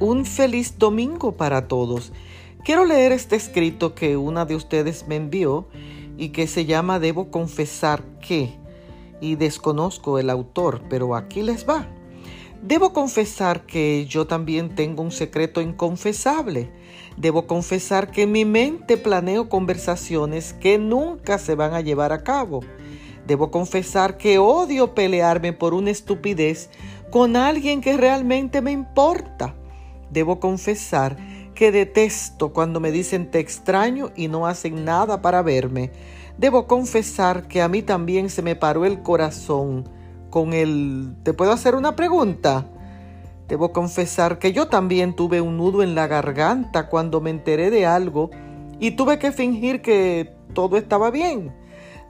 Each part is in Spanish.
un feliz domingo para todos. Quiero leer este escrito que una de ustedes me envió y que se llama Debo confesar que, y desconozco el autor, pero aquí les va. Debo confesar que yo también tengo un secreto inconfesable. Debo confesar que en mi mente planeo conversaciones que nunca se van a llevar a cabo. Debo confesar que odio pelearme por una estupidez con alguien que realmente me importa. Debo confesar que detesto cuando me dicen te extraño y no hacen nada para verme. Debo confesar que a mí también se me paró el corazón con el... ¿Te puedo hacer una pregunta? Debo confesar que yo también tuve un nudo en la garganta cuando me enteré de algo y tuve que fingir que todo estaba bien.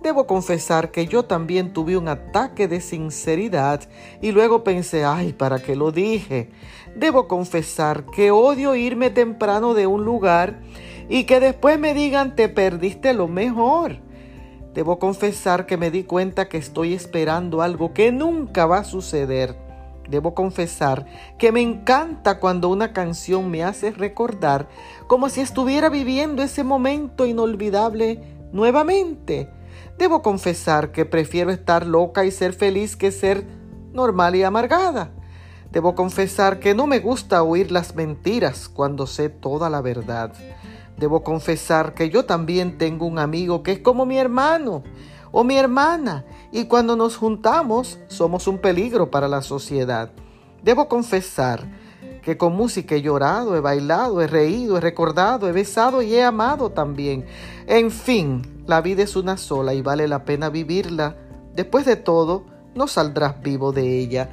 Debo confesar que yo también tuve un ataque de sinceridad y luego pensé, ay, ¿para qué lo dije? Debo confesar que odio irme temprano de un lugar y que después me digan, te perdiste lo mejor. Debo confesar que me di cuenta que estoy esperando algo que nunca va a suceder. Debo confesar que me encanta cuando una canción me hace recordar como si estuviera viviendo ese momento inolvidable nuevamente. Debo confesar que prefiero estar loca y ser feliz que ser normal y amargada. Debo confesar que no me gusta oír las mentiras cuando sé toda la verdad. Debo confesar que yo también tengo un amigo que es como mi hermano o mi hermana y cuando nos juntamos somos un peligro para la sociedad. Debo confesar que con música he llorado, he bailado, he reído, he recordado, he besado y he amado también. En fin, la vida es una sola y vale la pena vivirla. Después de todo, no saldrás vivo de ella.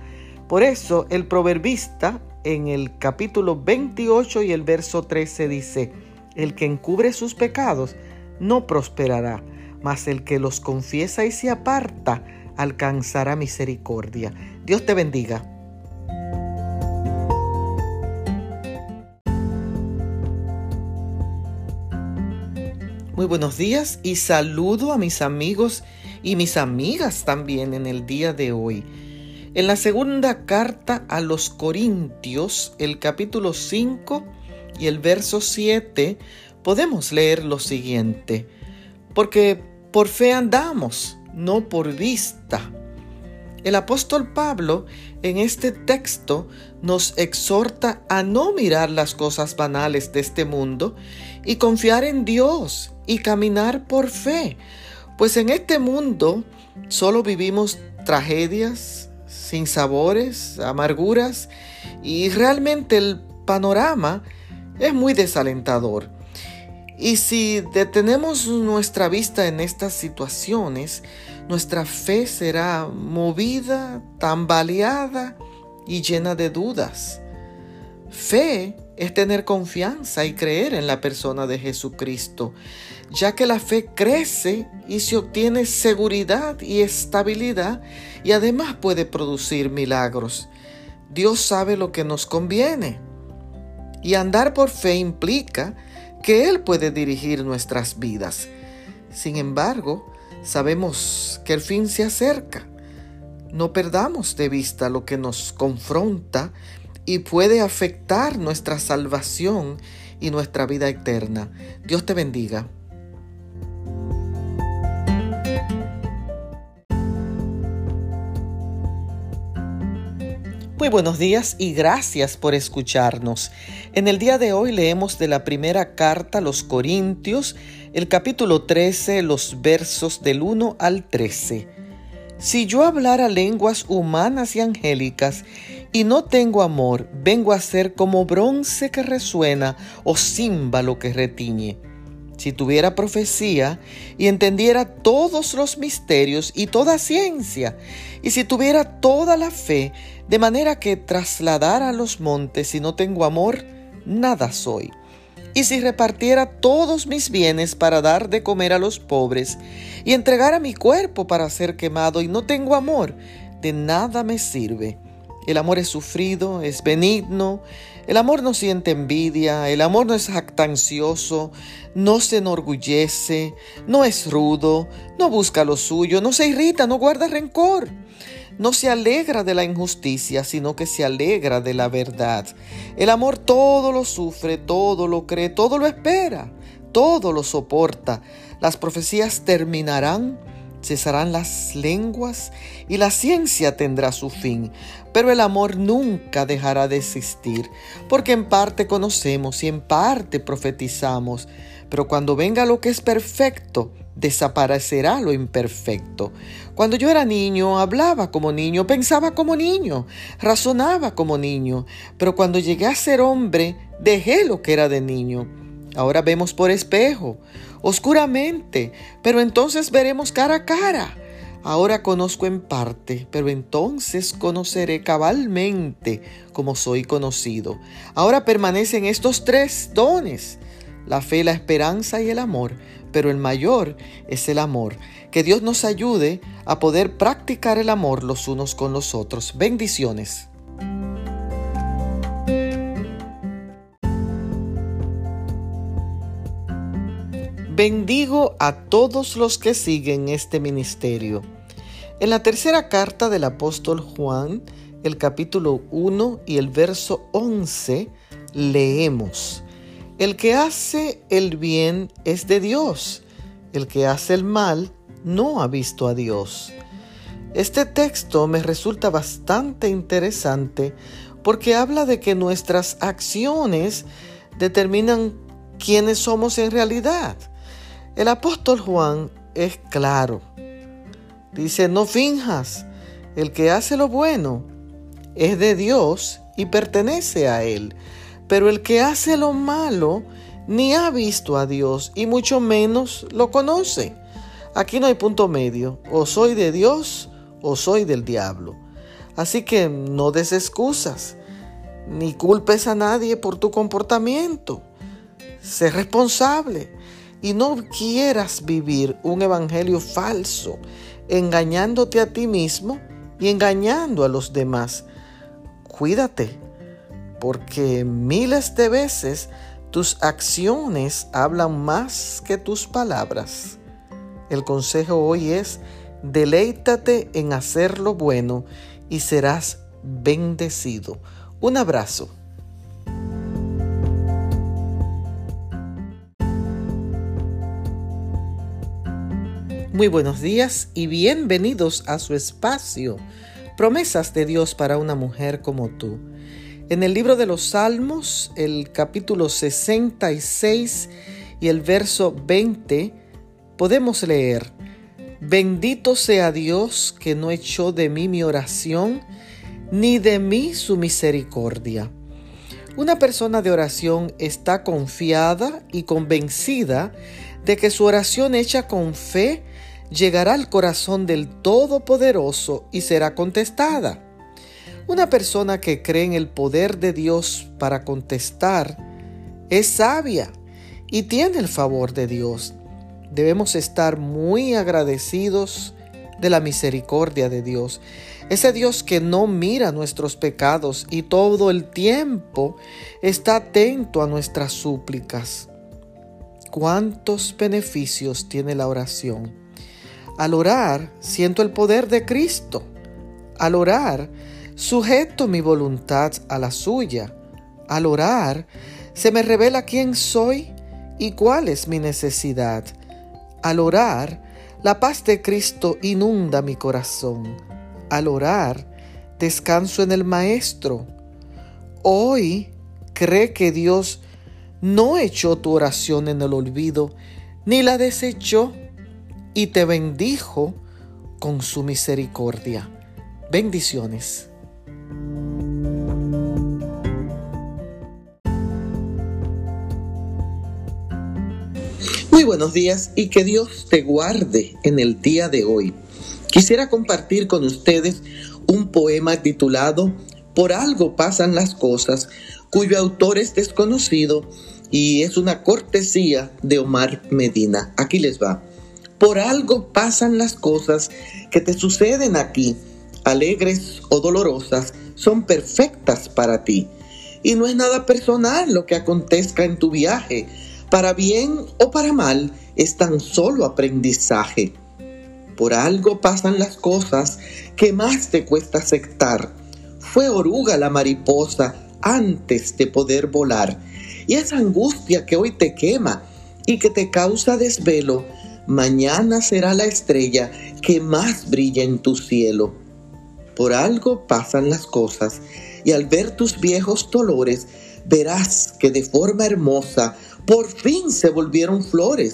Por eso el proverbista en el capítulo 28 y el verso 13 dice, el que encubre sus pecados no prosperará, mas el que los confiesa y se aparta alcanzará misericordia. Dios te bendiga. Muy buenos días y saludo a mis amigos y mis amigas también en el día de hoy. En la segunda carta a los Corintios, el capítulo 5 y el verso 7, podemos leer lo siguiente, porque por fe andamos, no por vista. El apóstol Pablo en este texto nos exhorta a no mirar las cosas banales de este mundo y confiar en Dios y caminar por fe, pues en este mundo solo vivimos tragedias, sabores, amarguras y realmente el panorama es muy desalentador. Y si detenemos nuestra vista en estas situaciones, nuestra fe será movida, tambaleada y llena de dudas. Fe es tener confianza y creer en la persona de Jesucristo, ya que la fe crece y se obtiene seguridad y estabilidad y además puede producir milagros. Dios sabe lo que nos conviene. Y andar por fe implica que Él puede dirigir nuestras vidas. Sin embargo, sabemos que el fin se acerca. No perdamos de vista lo que nos confronta y puede afectar nuestra salvación y nuestra vida eterna. Dios te bendiga. Muy buenos días y gracias por escucharnos. En el día de hoy leemos de la primera carta a los Corintios, el capítulo 13, los versos del 1 al 13. Si yo hablara lenguas humanas y angélicas y no tengo amor, vengo a ser como bronce que resuena o címbalo que retiñe. Si tuviera profecía y entendiera todos los misterios y toda ciencia, y si tuviera toda la fe, de manera que trasladara los montes y no tengo amor, nada soy. Y si repartiera todos mis bienes para dar de comer a los pobres, y entregara mi cuerpo para ser quemado y no tengo amor, de nada me sirve. El amor es sufrido, es benigno, el amor no siente envidia, el amor no es jactancioso, no se enorgullece, no es rudo, no busca lo suyo, no se irrita, no guarda rencor. No se alegra de la injusticia, sino que se alegra de la verdad. El amor todo lo sufre, todo lo cree, todo lo espera, todo lo soporta. Las profecías terminarán, cesarán las lenguas y la ciencia tendrá su fin. Pero el amor nunca dejará de existir, porque en parte conocemos y en parte profetizamos. Pero cuando venga lo que es perfecto, desaparecerá lo imperfecto. Cuando yo era niño, hablaba como niño, pensaba como niño, razonaba como niño, pero cuando llegué a ser hombre, dejé lo que era de niño. Ahora vemos por espejo, oscuramente, pero entonces veremos cara a cara. Ahora conozco en parte, pero entonces conoceré cabalmente como soy conocido. Ahora permanecen estos tres dones, la fe, la esperanza y el amor pero el mayor es el amor. Que Dios nos ayude a poder practicar el amor los unos con los otros. Bendiciones. Bendigo a todos los que siguen este ministerio. En la tercera carta del apóstol Juan, el capítulo 1 y el verso 11, leemos, el que hace el bien es de Dios, el que hace el mal no ha visto a Dios. Este texto me resulta bastante interesante porque habla de que nuestras acciones determinan quiénes somos en realidad. El apóstol Juan es claro. Dice, no finjas, el que hace lo bueno es de Dios y pertenece a Él. Pero el que hace lo malo ni ha visto a Dios y mucho menos lo conoce. Aquí no hay punto medio. O soy de Dios o soy del diablo. Así que no des excusas, ni culpes a nadie por tu comportamiento. Sé responsable y no quieras vivir un evangelio falso, engañándote a ti mismo y engañando a los demás. Cuídate porque miles de veces tus acciones hablan más que tus palabras. El consejo hoy es, deleítate en hacer lo bueno y serás bendecido. Un abrazo. Muy buenos días y bienvenidos a su espacio, promesas de Dios para una mujer como tú. En el libro de los Salmos, el capítulo 66 y el verso 20, podemos leer, Bendito sea Dios que no echó de mí mi oración, ni de mí su misericordia. Una persona de oración está confiada y convencida de que su oración hecha con fe llegará al corazón del Todopoderoso y será contestada. Una persona que cree en el poder de Dios para contestar es sabia y tiene el favor de Dios. Debemos estar muy agradecidos de la misericordia de Dios. Ese Dios que no mira nuestros pecados y todo el tiempo está atento a nuestras súplicas. ¿Cuántos beneficios tiene la oración? Al orar siento el poder de Cristo. Al orar Sujeto mi voluntad a la suya. Al orar, se me revela quién soy y cuál es mi necesidad. Al orar, la paz de Cristo inunda mi corazón. Al orar, descanso en el Maestro. Hoy cree que Dios no echó tu oración en el olvido, ni la desechó, y te bendijo con su misericordia. Bendiciones. Muy buenos días y que Dios te guarde en el día de hoy. Quisiera compartir con ustedes un poema titulado Por algo pasan las cosas, cuyo autor es desconocido y es una cortesía de Omar Medina. Aquí les va. Por algo pasan las cosas que te suceden aquí, alegres o dolorosas, son perfectas para ti. Y no es nada personal lo que acontezca en tu viaje, para bien o para mal, es tan solo aprendizaje. Por algo pasan las cosas que más te cuesta aceptar. Fue oruga la mariposa antes de poder volar. Y esa angustia que hoy te quema y que te causa desvelo, mañana será la estrella que más brilla en tu cielo. Por algo pasan las cosas, y al ver tus viejos dolores, verás que de forma hermosa por fin se volvieron flores,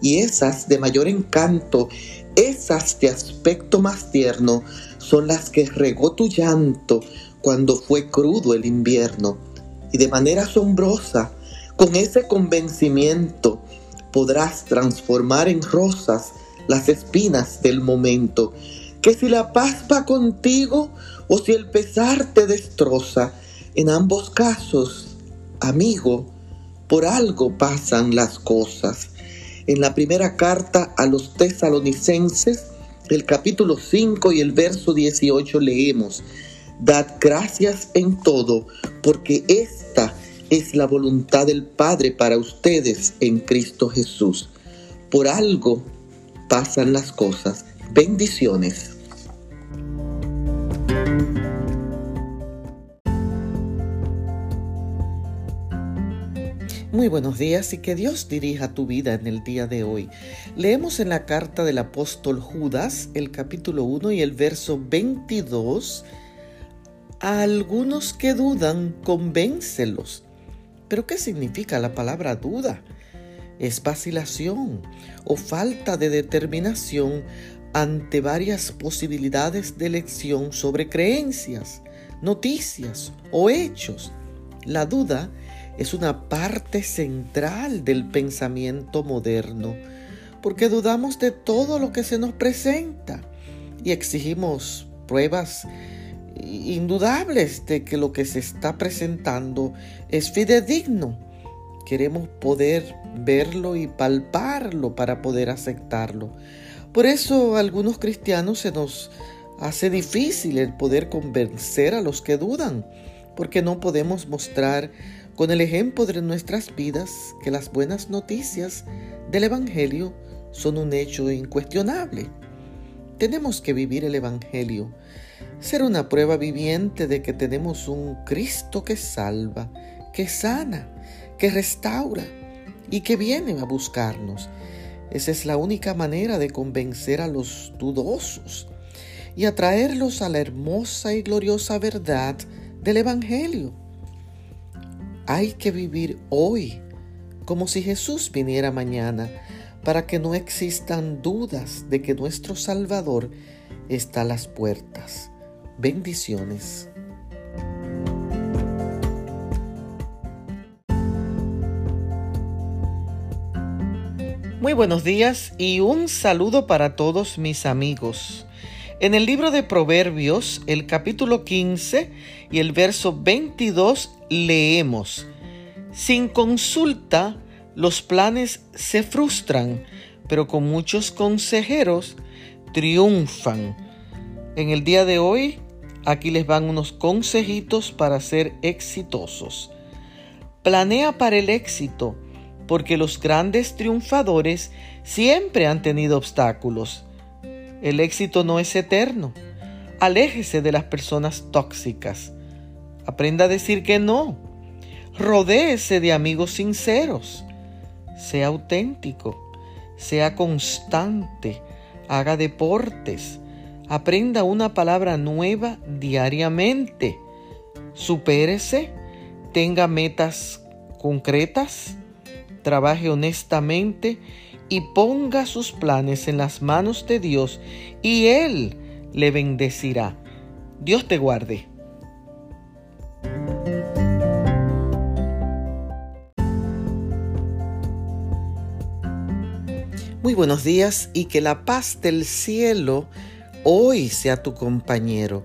y esas de mayor encanto, esas de aspecto más tierno, son las que regó tu llanto cuando fue crudo el invierno. Y de manera asombrosa, con ese convencimiento, podrás transformar en rosas las espinas del momento. Que si la paz va contigo o si el pesar te destroza, en ambos casos, amigo, por algo pasan las cosas. En la primera carta a los tesalonicenses, el capítulo 5 y el verso 18 leemos, Dad gracias en todo, porque esta es la voluntad del Padre para ustedes en Cristo Jesús. Por algo pasan las cosas. Bendiciones. Muy buenos días y que Dios dirija tu vida en el día de hoy. Leemos en la carta del apóstol Judas el capítulo 1 y el verso 22. A algunos que dudan, convéncelos pero ¿qué significa la palabra duda? Es vacilación o falta de determinación ante varias posibilidades de elección sobre creencias, noticias o hechos. La duda es una parte central del pensamiento moderno, porque dudamos de todo lo que se nos presenta y exigimos pruebas indudables de que lo que se está presentando es fidedigno. Queremos poder verlo y palparlo para poder aceptarlo. Por eso a algunos cristianos se nos hace difícil el poder convencer a los que dudan, porque no podemos mostrar con el ejemplo de nuestras vidas que las buenas noticias del Evangelio son un hecho incuestionable. Tenemos que vivir el Evangelio ser una prueba viviente de que tenemos un Cristo que salva, que sana, que restaura y que viene a buscarnos. Esa es la única manera de convencer a los dudosos y atraerlos a la hermosa y gloriosa verdad del Evangelio. Hay que vivir hoy como si Jesús viniera mañana para que no existan dudas de que nuestro Salvador está a las puertas. Bendiciones. Muy buenos días y un saludo para todos mis amigos. En el libro de Proverbios, el capítulo 15 y el verso 22 leemos, Sin consulta los planes se frustran, pero con muchos consejeros triunfan. En el día de hoy, aquí les van unos consejitos para ser exitosos. Planea para el éxito, porque los grandes triunfadores siempre han tenido obstáculos. El éxito no es eterno. Aléjese de las personas tóxicas. Aprenda a decir que no. Rodéese de amigos sinceros. Sea auténtico. Sea constante. Haga deportes Aprenda una palabra nueva diariamente. Supérese, tenga metas concretas, trabaje honestamente y ponga sus planes en las manos de Dios y Él le bendecirá. Dios te guarde. Muy buenos días y que la paz del cielo hoy sea tu compañero.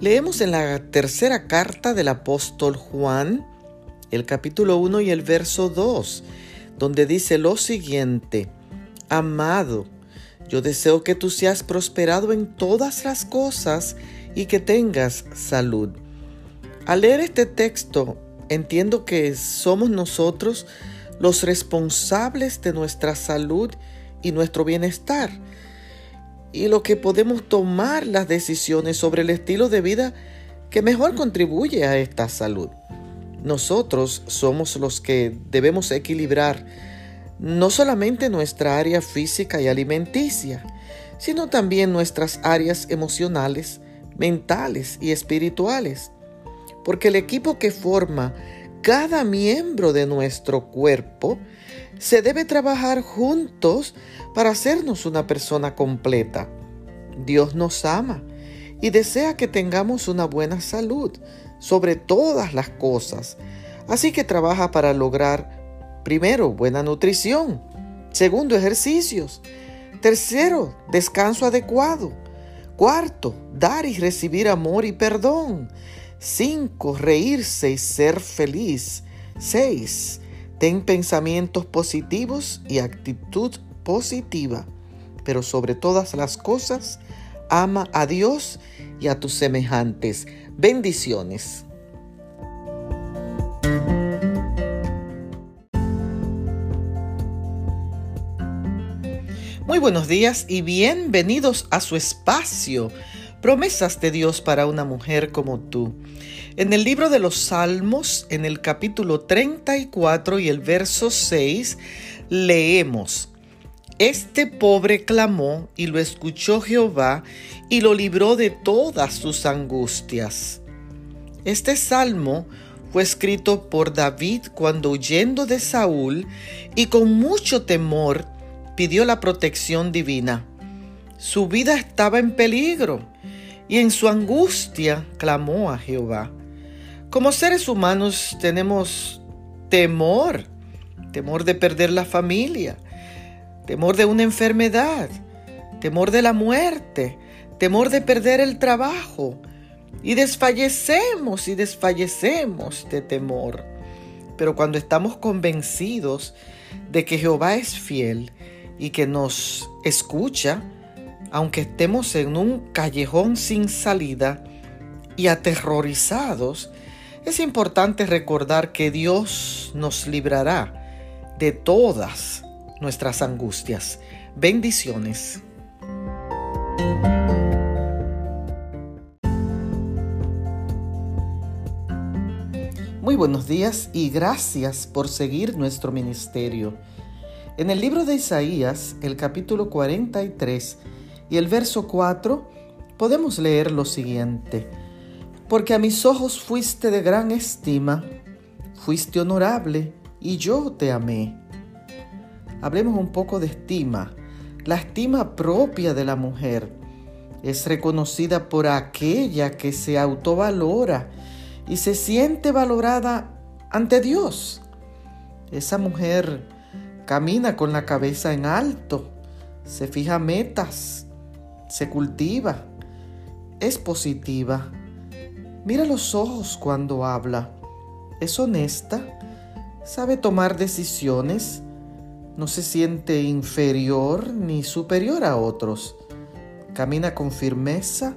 Leemos en la tercera carta del apóstol Juan, el capítulo 1 y el verso 2, donde dice lo siguiente, Amado, yo deseo que tú seas prosperado en todas las cosas y que tengas salud. Al leer este texto, entiendo que somos nosotros los responsables de nuestra salud y nuestro bienestar y lo que podemos tomar las decisiones sobre el estilo de vida que mejor contribuye a esta salud. Nosotros somos los que debemos equilibrar no solamente nuestra área física y alimenticia, sino también nuestras áreas emocionales, mentales y espirituales. Porque el equipo que forma cada miembro de nuestro cuerpo se debe trabajar juntos para hacernos una persona completa. Dios nos ama y desea que tengamos una buena salud sobre todas las cosas. Así que trabaja para lograr, primero, buena nutrición, segundo, ejercicios, tercero, descanso adecuado, cuarto, dar y recibir amor y perdón, cinco, reírse y ser feliz, seis, ten pensamientos positivos y actitud positiva, pero sobre todas las cosas, ama a Dios y a tus semejantes. Bendiciones. Muy buenos días y bienvenidos a su espacio, promesas de Dios para una mujer como tú. En el libro de los Salmos, en el capítulo 34 y el verso 6, leemos, Este pobre clamó y lo escuchó Jehová y lo libró de todas sus angustias. Este salmo fue escrito por David cuando huyendo de Saúl y con mucho temor pidió la protección divina. Su vida estaba en peligro y en su angustia clamó a Jehová. Como seres humanos tenemos temor, temor de perder la familia, temor de una enfermedad, temor de la muerte, temor de perder el trabajo. Y desfallecemos y desfallecemos de temor. Pero cuando estamos convencidos de que Jehová es fiel y que nos escucha, aunque estemos en un callejón sin salida y aterrorizados, es importante recordar que Dios nos librará de todas nuestras angustias. Bendiciones. Muy buenos días y gracias por seguir nuestro ministerio. En el libro de Isaías, el capítulo 43 y el verso 4, podemos leer lo siguiente. Porque a mis ojos fuiste de gran estima, fuiste honorable y yo te amé. Hablemos un poco de estima. La estima propia de la mujer es reconocida por aquella que se autovalora y se siente valorada ante Dios. Esa mujer camina con la cabeza en alto, se fija metas, se cultiva, es positiva. Mira los ojos cuando habla, es honesta, sabe tomar decisiones, no se siente inferior ni superior a otros, camina con firmeza,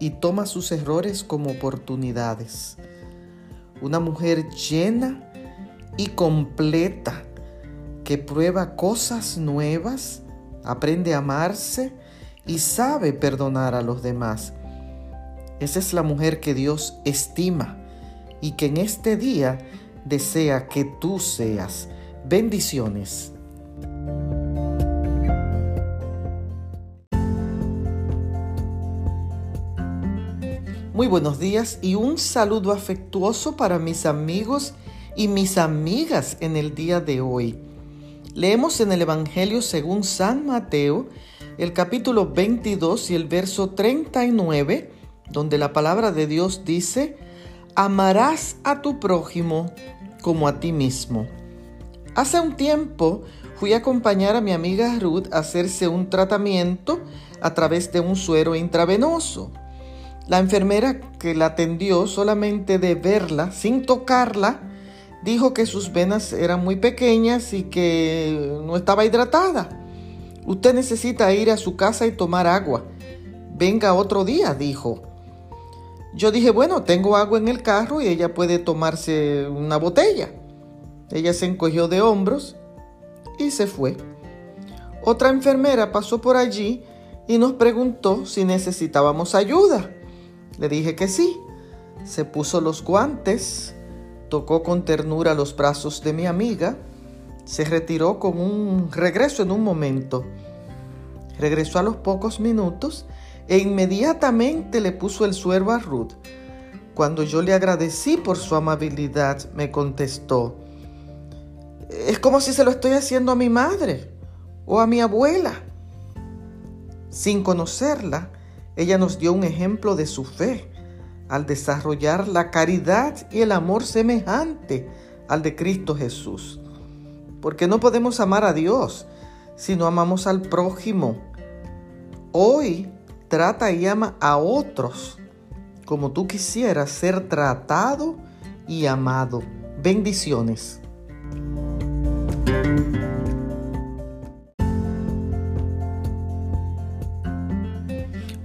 y toma sus errores como oportunidades. Una mujer llena y completa que prueba cosas nuevas, aprende a amarse y sabe perdonar a los demás. Esa es la mujer que Dios estima y que en este día desea que tú seas. Bendiciones. Muy buenos días y un saludo afectuoso para mis amigos y mis amigas en el día de hoy. Leemos en el Evangelio según San Mateo el capítulo 22 y el verso 39, donde la palabra de Dios dice, amarás a tu prójimo como a ti mismo. Hace un tiempo fui a acompañar a mi amiga Ruth a hacerse un tratamiento a través de un suero intravenoso. La enfermera que la atendió solamente de verla, sin tocarla, dijo que sus venas eran muy pequeñas y que no estaba hidratada. Usted necesita ir a su casa y tomar agua. Venga otro día, dijo. Yo dije, bueno, tengo agua en el carro y ella puede tomarse una botella. Ella se encogió de hombros y se fue. Otra enfermera pasó por allí y nos preguntó si necesitábamos ayuda. Le dije que sí. Se puso los guantes, tocó con ternura los brazos de mi amiga, se retiró con un regreso en un momento. Regresó a los pocos minutos e inmediatamente le puso el suero a Ruth. Cuando yo le agradecí por su amabilidad, me contestó, es como si se lo estoy haciendo a mi madre o a mi abuela. Sin conocerla, ella nos dio un ejemplo de su fe al desarrollar la caridad y el amor semejante al de Cristo Jesús. Porque no podemos amar a Dios si no amamos al prójimo. Hoy trata y ama a otros como tú quisieras ser tratado y amado. Bendiciones.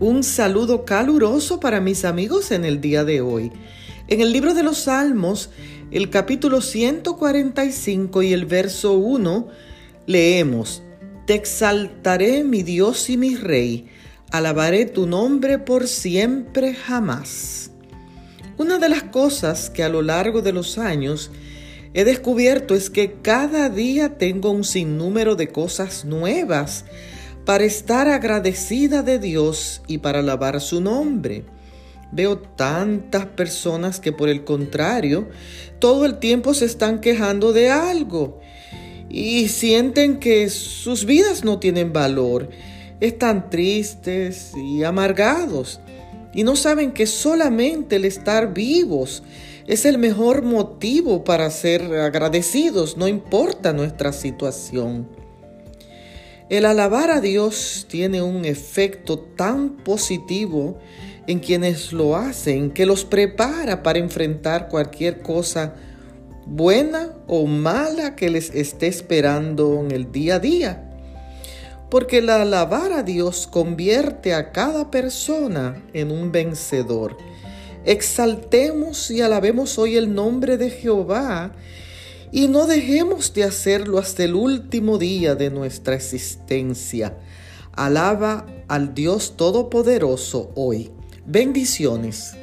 Un saludo caluroso para mis amigos en el día de hoy. En el libro de los Salmos, el capítulo 145 y el verso 1, leemos, Te exaltaré mi Dios y mi Rey, alabaré tu nombre por siempre jamás. Una de las cosas que a lo largo de los años he descubierto es que cada día tengo un sinnúmero de cosas nuevas para estar agradecida de Dios y para alabar su nombre. Veo tantas personas que por el contrario, todo el tiempo se están quejando de algo y sienten que sus vidas no tienen valor. Están tristes y amargados y no saben que solamente el estar vivos es el mejor motivo para ser agradecidos, no importa nuestra situación. El alabar a Dios tiene un efecto tan positivo en quienes lo hacen que los prepara para enfrentar cualquier cosa buena o mala que les esté esperando en el día a día. Porque el alabar a Dios convierte a cada persona en un vencedor. Exaltemos y alabemos hoy el nombre de Jehová y no dejemos de hacerlo hasta el último día de nuestra existencia. Alaba al Dios Todopoderoso hoy. Bendiciones.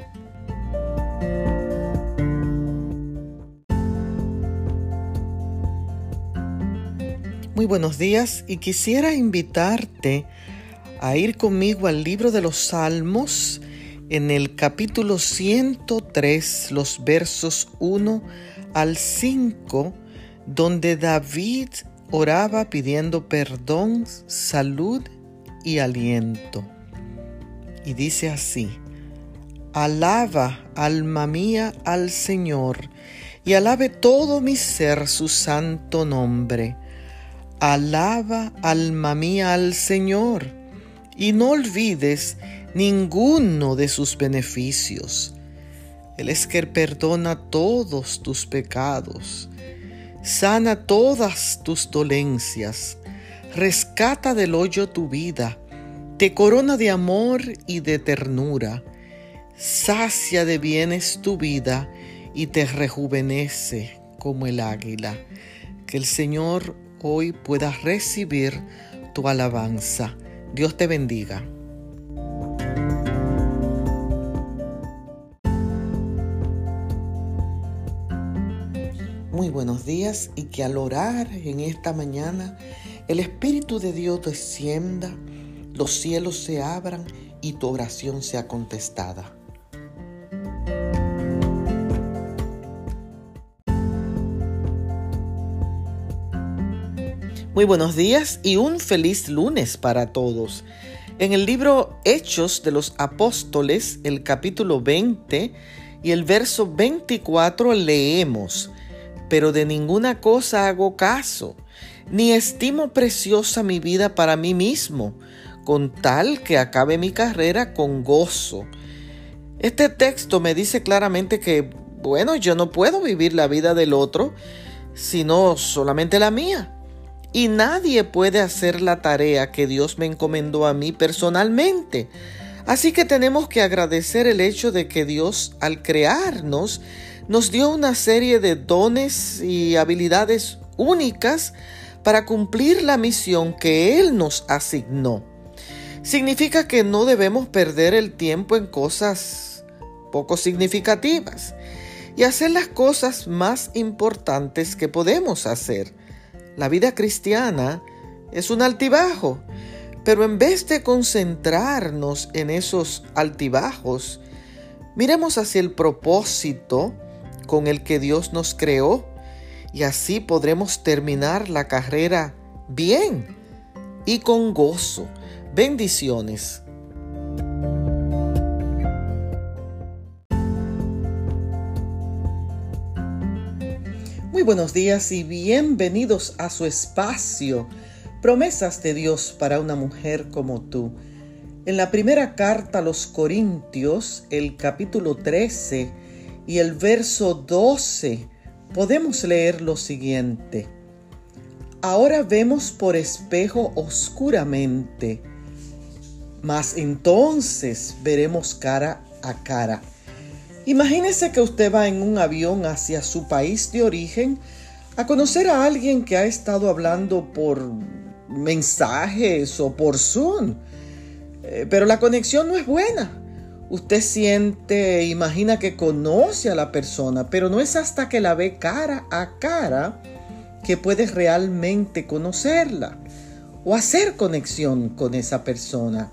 Muy buenos días y quisiera invitarte a ir conmigo al libro de los Salmos en el capítulo 103, los versos 1 al 5, donde David oraba pidiendo perdón, salud y aliento. Y dice así, Alaba, alma mía, al Señor, y alabe todo mi ser su santo nombre. Alaba, alma mía, al Señor, y no olvides ninguno de sus beneficios él es que perdona todos tus pecados, sana todas tus dolencias, rescata del hoyo tu vida, te corona de amor y de ternura, sacia de bienes tu vida y te rejuvenece como el águila. Que el Señor hoy pueda recibir tu alabanza. Dios te bendiga. Muy buenos días y que al orar en esta mañana el Espíritu de Dios descienda, los cielos se abran y tu oración sea contestada. Muy buenos días y un feliz lunes para todos. En el libro Hechos de los Apóstoles, el capítulo 20 y el verso 24 leemos, pero de ninguna cosa hago caso, ni estimo preciosa mi vida para mí mismo, con tal que acabe mi carrera con gozo. Este texto me dice claramente que, bueno, yo no puedo vivir la vida del otro, sino solamente la mía. Y nadie puede hacer la tarea que Dios me encomendó a mí personalmente. Así que tenemos que agradecer el hecho de que Dios, al crearnos, nos dio una serie de dones y habilidades únicas para cumplir la misión que Él nos asignó. significa que no debemos perder el tiempo en cosas poco significativas y hacer las cosas más importantes que podemos hacer. La vida cristiana es un altibajo, pero en vez de concentrarnos en esos altibajos, miremos hacia el propósito con el que Dios nos creó y así podremos terminar la carrera bien y con gozo. Bendiciones. Muy buenos días y bienvenidos a su espacio, promesas de Dios para una mujer como tú. En la primera carta a los Corintios, el capítulo 13 y el verso 12, podemos leer lo siguiente. Ahora vemos por espejo oscuramente mas entonces veremos cara a cara. Imagínese que usted va en un avión hacia su país de origen a conocer a alguien que ha estado hablando por mensajes o por Zoom, eh, pero la conexión no es buena. Usted siente, imagina que conoce a la persona, pero no es hasta que la ve cara a cara que puede realmente conocerla o hacer conexión con esa persona.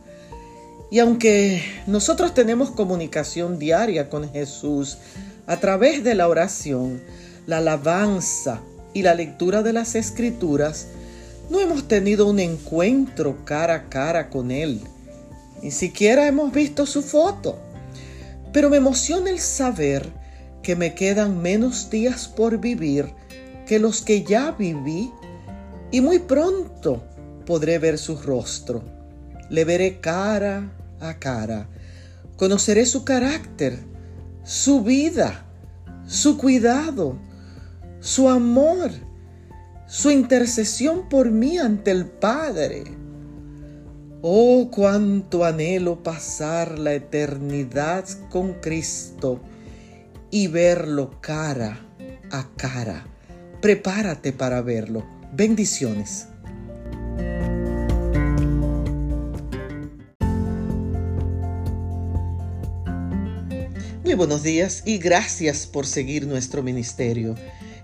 Y aunque nosotros tenemos comunicación diaria con Jesús a través de la oración, la alabanza y la lectura de las escrituras, no hemos tenido un encuentro cara a cara con Él. Ni siquiera hemos visto su foto. Pero me emociona el saber que me quedan menos días por vivir que los que ya viví y muy pronto podré ver su rostro. Le veré cara a cara. Conoceré su carácter, su vida, su cuidado, su amor, su intercesión por mí ante el Padre. Oh, cuánto anhelo pasar la eternidad con Cristo y verlo cara a cara. Prepárate para verlo. Bendiciones. Muy buenos días y gracias por seguir nuestro ministerio.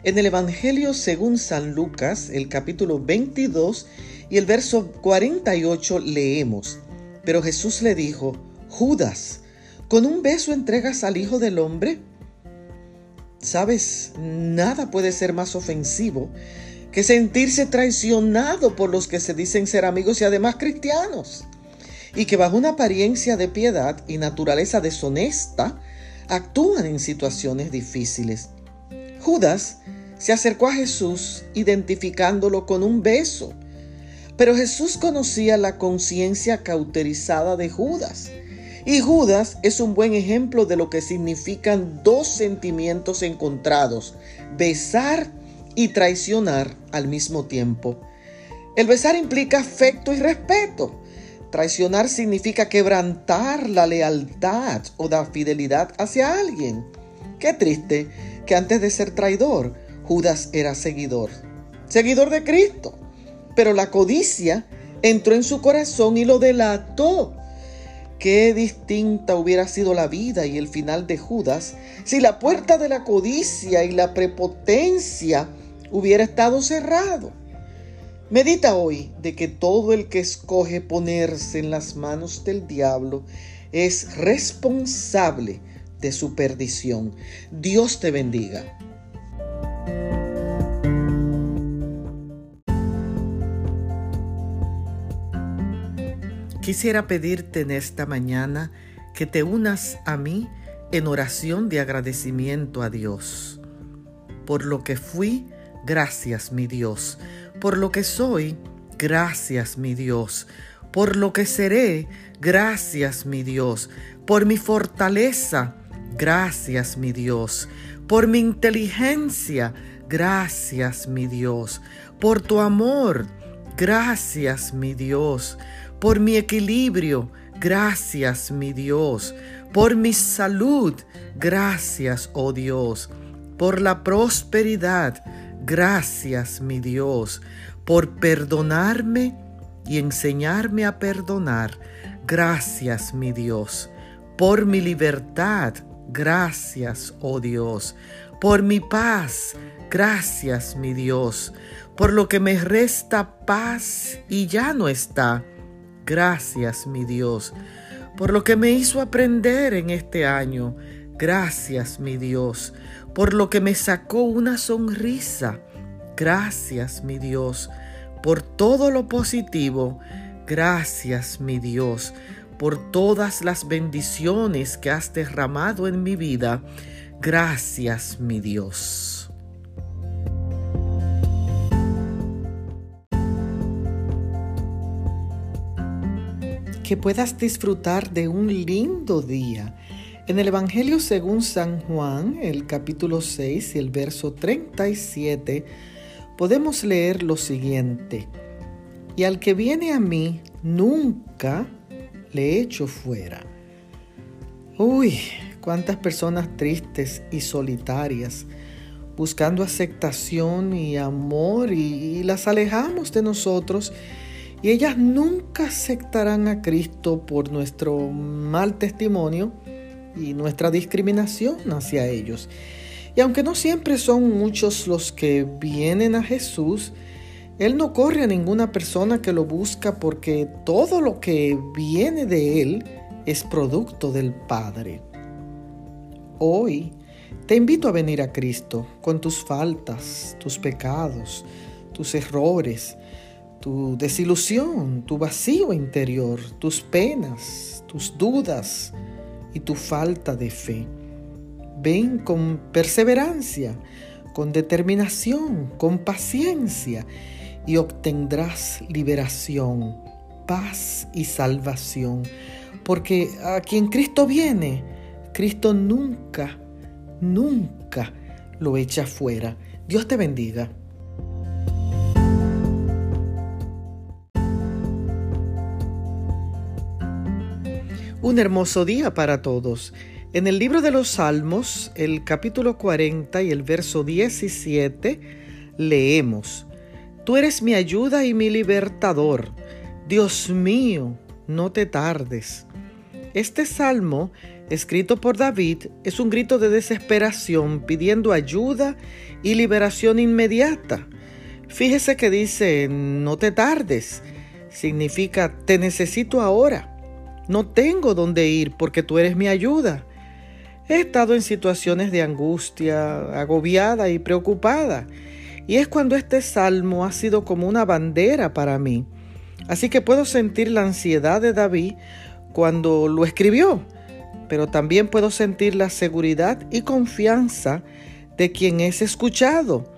En el Evangelio según San Lucas, el capítulo 22 y el verso 48 leemos, pero Jesús le dijo, Judas, ¿con un beso entregas al Hijo del Hombre? Sabes, nada puede ser más ofensivo que sentirse traicionado por los que se dicen ser amigos y además cristianos, y que bajo una apariencia de piedad y naturaleza deshonesta, actúan en situaciones difíciles. Judas se acercó a Jesús identificándolo con un beso, pero Jesús conocía la conciencia cauterizada de Judas. Y Judas es un buen ejemplo de lo que significan dos sentimientos encontrados, besar y traicionar al mismo tiempo. El besar implica afecto y respeto, Traicionar significa quebrantar la lealtad o la fidelidad hacia alguien. Qué triste que antes de ser traidor, Judas era seguidor. Seguidor de Cristo. Pero la codicia entró en su corazón y lo delató. Qué distinta hubiera sido la vida y el final de Judas si la puerta de la codicia y la prepotencia hubiera estado cerrado. Medita hoy de que todo el que escoge ponerse en las manos del diablo es responsable de su perdición. Dios te bendiga. Quisiera pedirte en esta mañana que te unas a mí en oración de agradecimiento a Dios. Por lo que fui, gracias mi Dios por lo que soy, gracias mi Dios. Por lo que seré, gracias mi Dios. Por mi fortaleza, gracias mi Dios. Por mi inteligencia, gracias mi Dios. Por tu amor, gracias mi Dios. Por mi equilibrio, gracias mi Dios. Por mi salud, gracias, oh Dios. Por la prosperidad, Gracias, mi Dios, por perdonarme y enseñarme a perdonar. Gracias, mi Dios, por mi libertad. Gracias, oh Dios, por mi paz. Gracias, mi Dios, por lo que me resta paz y ya no está. Gracias, mi Dios, por lo que me hizo aprender en este año. Gracias, mi Dios, por lo que me sacó una sonrisa. Gracias, mi Dios, por todo lo positivo. Gracias, mi Dios, por todas las bendiciones que has derramado en mi vida. Gracias, mi Dios. Que puedas disfrutar de un lindo día. En el Evangelio según San Juan, el capítulo 6 y el verso 37, podemos leer lo siguiente. Y al que viene a mí, nunca le echo fuera. Uy, cuántas personas tristes y solitarias buscando aceptación y amor y, las alejamos de nosotros y ellas nunca aceptarán a Cristo por nuestro mal testimonio y nuestra discriminación hacia ellos. Y aunque no siempre son muchos los que vienen a Jesús, Él no corre a ninguna persona que lo busca porque todo lo que viene de Él es producto del Padre. Hoy te invito a venir a Cristo con tus faltas, tus pecados, tus errores, tu desilusión, tu vacío interior, tus penas, tus dudas y tu falta de fe. Ven con perseverancia, con determinación, con paciencia y obtendrás liberación, paz y salvación. Porque a quien Cristo viene, Cristo nunca, nunca lo echa fuera. Dios te bendiga. Un hermoso día para todos. En el libro de los Salmos, el capítulo 40 y el verso 17, leemos, Tú eres mi ayuda y mi libertador. Dios mío, no te tardes. Este salmo, escrito por David, es un grito de desesperación pidiendo ayuda y liberación inmediata. Fíjese que dice, no te tardes. Significa, te necesito ahora. No tengo dónde ir porque tú eres mi ayuda. He estado en situaciones de angustia, agobiada y preocupada. Y es cuando este salmo ha sido como una bandera para mí. Así que puedo sentir la ansiedad de David cuando lo escribió, pero también puedo sentir la seguridad y confianza de quien es escuchado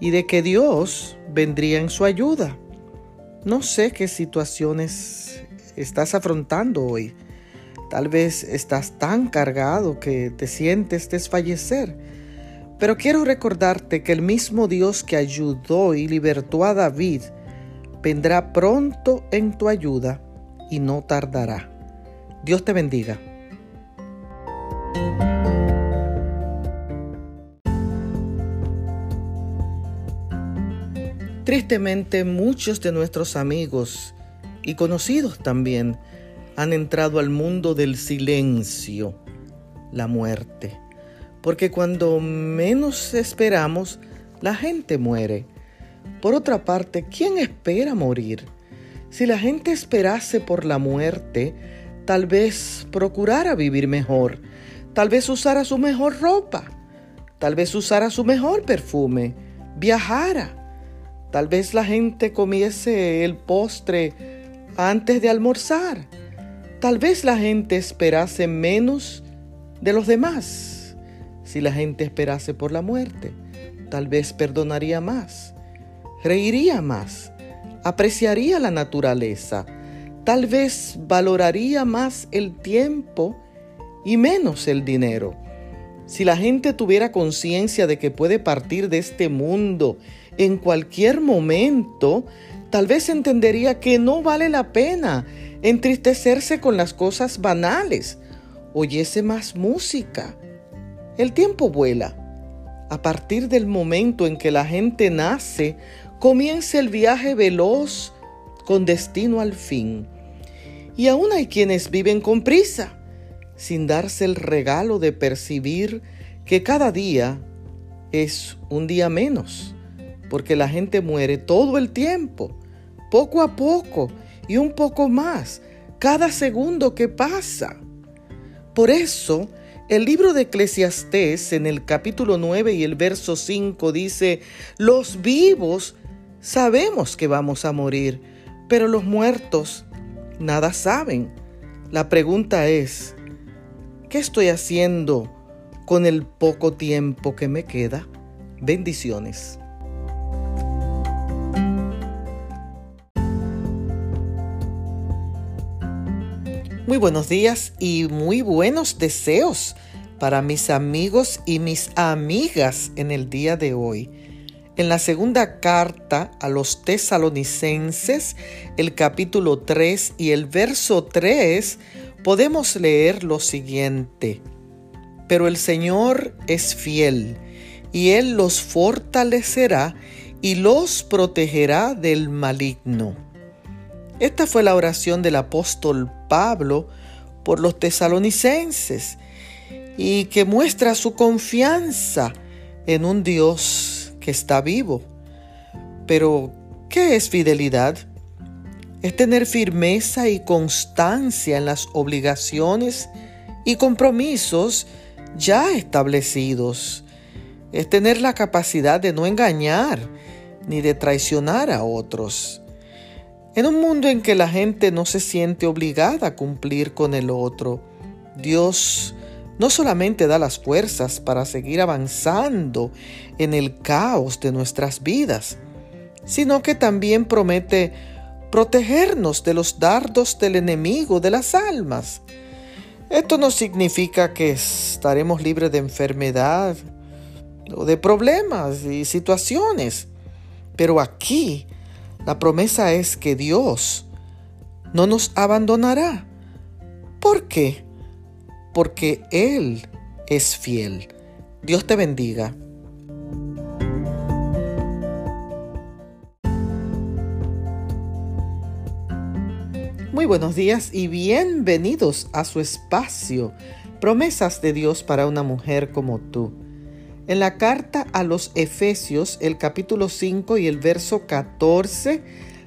y de que Dios vendría en su ayuda. No sé qué situaciones estás afrontando hoy. Tal vez estás tan cargado que te sientes desfallecer. Pero quiero recordarte que el mismo Dios que ayudó y libertó a David vendrá pronto en tu ayuda y no tardará. Dios te bendiga. Tristemente muchos de nuestros amigos y conocidos también han entrado al mundo del silencio, la muerte. Porque cuando menos esperamos, la gente muere. Por otra parte, ¿quién espera morir? Si la gente esperase por la muerte, tal vez procurara vivir mejor, tal vez usara su mejor ropa, tal vez usara su mejor perfume, viajara, tal vez la gente comiese el postre antes de almorzar Tal vez la gente esperase menos de los demás. Si la gente esperase por la muerte, tal vez perdonaría más, reiría más, apreciaría la naturaleza, tal vez valoraría más el tiempo y menos el dinero. Si la gente tuviera conciencia de que puede partir de este mundo en cualquier momento, tal vez entendería que no vale la pena entristecerse con las cosas banales, oyese más música. El tiempo vuela. A partir del momento en que la gente nace, comienza el viaje veloz con destino al fin. Y aún hay quienes viven con prisa, sin darse el regalo de percibir que cada día es un día menos, porque la gente muere todo el tiempo, poco a poco y un poco más, cada segundo que pasa. Por eso, el libro de Eclesiastés en el capítulo 9 y el verso 5 dice, los vivos sabemos que vamos a morir, pero los muertos nada saben. La pregunta es, ¿qué estoy haciendo con el poco tiempo que me queda? Bendiciones. Muy buenos días y muy buenos deseos para mis amigos y mis amigas en el día de hoy. En la segunda carta a los tesalonicenses, el capítulo 3 y el verso 3, podemos leer lo siguiente. Pero el Señor es fiel, y Él los fortalecerá y los protegerá del maligno. Esta fue la oración del apóstol Pablo por los tesalonicenses y que muestra su confianza en un Dios que está vivo. Pero, ¿qué es fidelidad? Es tener firmeza y constancia en las obligaciones y compromisos ya establecidos. Es tener la capacidad de no engañar ni de traicionar a otros. En un mundo en que la gente no se siente obligada a cumplir con el otro, Dios no solamente da las fuerzas para seguir avanzando en el caos de nuestras vidas, sino que también promete protegernos de los dardos del enemigo de las almas. Esto no significa que estaremos libres de enfermedad o de problemas y situaciones, pero aquí la promesa es que Dios no nos abandonará. ¿Por qué? Porque Él es fiel. Dios te bendiga. Muy buenos días y bienvenidos a su espacio, promesas de Dios para una mujer como tú. En la carta a los Efesios, el capítulo 5 y el verso 14,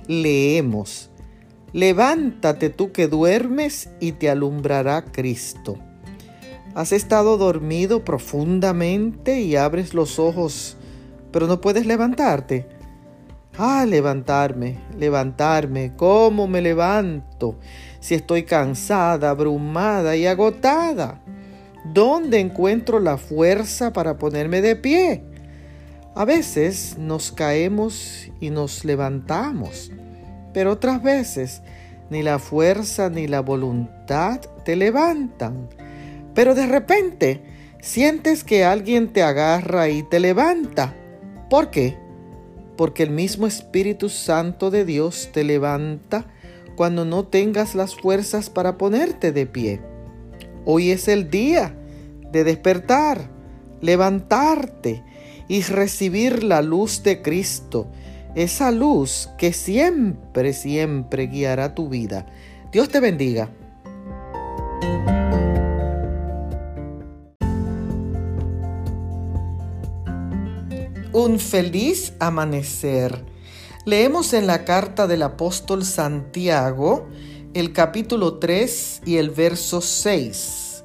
leemos, Levántate tú que duermes y te alumbrará Cristo. Has estado dormido profundamente y abres los ojos, pero no puedes levantarte. Ah, levantarme, levantarme, ¿cómo me levanto si estoy cansada, abrumada y agotada? ¿Dónde encuentro la fuerza para ponerme de pie? A veces nos caemos y nos levantamos, pero otras veces ni la fuerza ni la voluntad te levantan. Pero de repente sientes que alguien te agarra y te levanta. ¿Por qué? Porque el mismo Espíritu Santo de Dios te levanta cuando no tengas las fuerzas para ponerte de pie. Hoy es el día de despertar, levantarte y recibir la luz de Cristo, esa luz que siempre, siempre guiará tu vida. Dios te bendiga. Un feliz amanecer. Leemos en la carta del apóstol Santiago el capítulo 3 y el verso 6.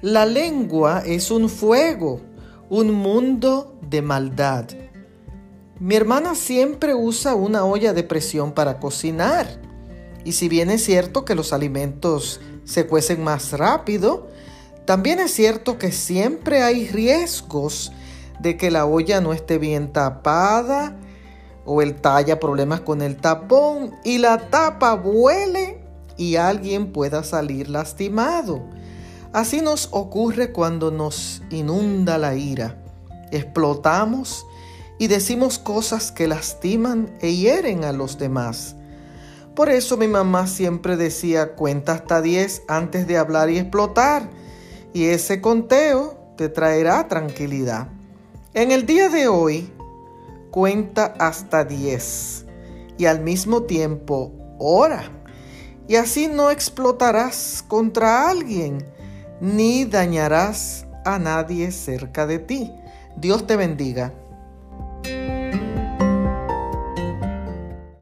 La lengua es un fuego, un mundo de maldad. Mi hermana siempre usa una olla de presión para cocinar. Y si bien es cierto que los alimentos se cuecen más rápido, también es cierto que siempre hay riesgos de que la olla no esté bien tapada o el talla problemas con el tapón y la tapa vuele y alguien pueda salir lastimado. Así nos ocurre cuando nos inunda la ira. Explotamos y decimos cosas que lastiman e hieren a los demás. Por eso mi mamá siempre decía cuenta hasta 10 antes de hablar y explotar. Y ese conteo te traerá tranquilidad. En el día de hoy, cuenta hasta 10 y al mismo tiempo ora. Y así no explotarás contra alguien, ni dañarás a nadie cerca de ti. Dios te bendiga.